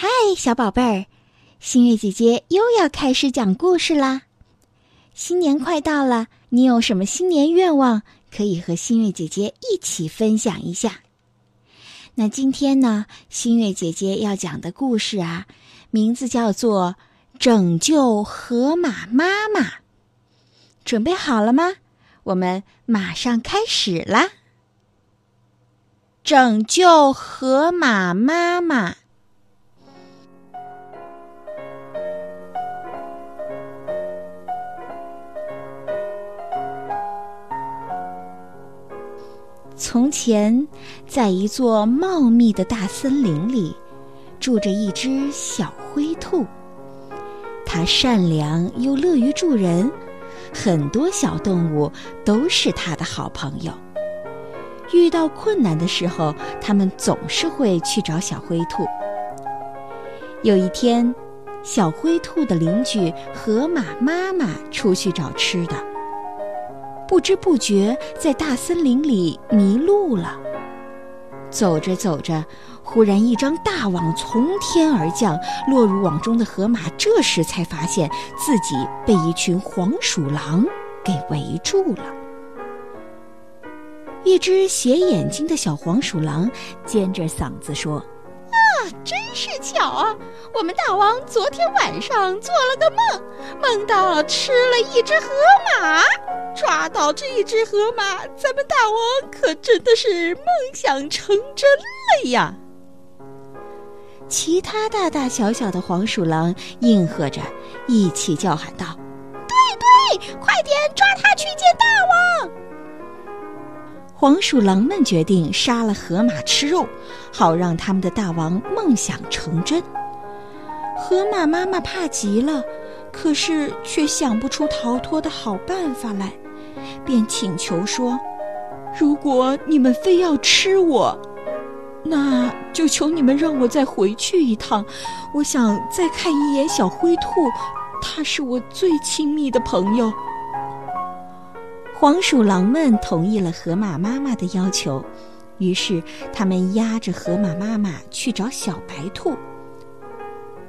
嗨，小宝贝儿，新月姐姐又要开始讲故事啦！新年快到了，你有什么新年愿望可以和新月姐姐一起分享一下？那今天呢，新月姐姐要讲的故事啊，名字叫做《拯救河马妈妈》。准备好了吗？我们马上开始啦！拯救河马妈妈。从前，在一座茂密的大森林里，住着一只小灰兔。它善良又乐于助人，很多小动物都是它的好朋友。遇到困难的时候，它们总是会去找小灰兔。有一天，小灰兔的邻居河马妈妈出去找吃的。不知不觉在大森林里迷路了。走着走着，忽然一张大网从天而降，落入网中的河马这时才发现自己被一群黄鼠狼给围住了。一只斜眼睛的小黄鼠狼尖着嗓子说。真是巧啊！我们大王昨天晚上做了个梦，梦到吃了一只河马，抓到这一只河马，咱们大王可真的是梦想成真了呀！其他大大小小的黄鼠狼应和着，一起叫喊道：“对对，快点抓他去见大王！”黄鼠狼们决定杀了河马吃肉，好让他们的大王梦想成真。河马妈妈怕极了，可是却想不出逃脱的好办法来，便请求说：“如果你们非要吃我，那就求你们让我再回去一趟。我想再看一眼小灰兔，它是我最亲密的朋友。”黄鼠狼们同意了河马妈妈的要求，于是他们押着河马妈妈去找小白兔。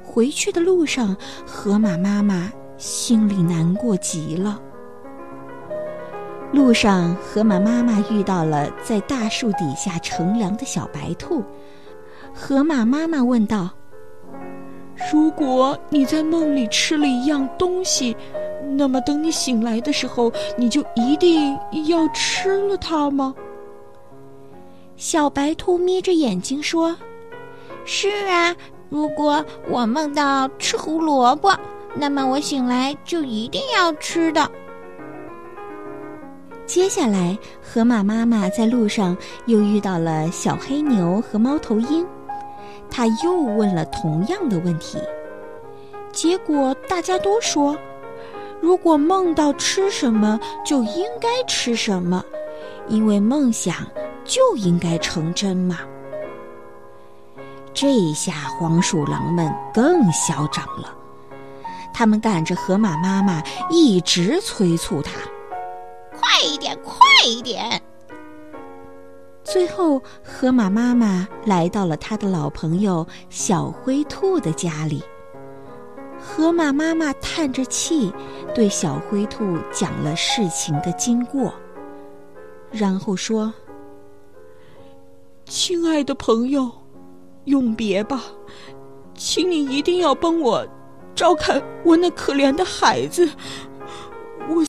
回去的路上，河马妈妈心里难过极了。路上，河马妈妈遇到了在大树底下乘凉的小白兔。河马妈妈问道：“如果你在梦里吃了一样东西？”那么，等你醒来的时候，你就一定要吃了它吗？小白兔眯着眼睛说：“是啊，如果我梦到吃胡萝卜，那么我醒来就一定要吃的。”接下来，河马妈妈在路上又遇到了小黑牛和猫头鹰，他又问了同样的问题，结果大家都说。如果梦到吃什么，就应该吃什么，因为梦想就应该成真嘛。这下黄鼠狼们更嚣张了，他们赶着河马妈妈，一直催促他：“快一点，快一点！”最后，河马妈妈来到了他的老朋友小灰兔的家里。河马妈妈叹着气，对小灰兔讲了事情的经过，然后说：“亲爱的朋友，永别吧，请你一定要帮我照看我那可怜的孩子，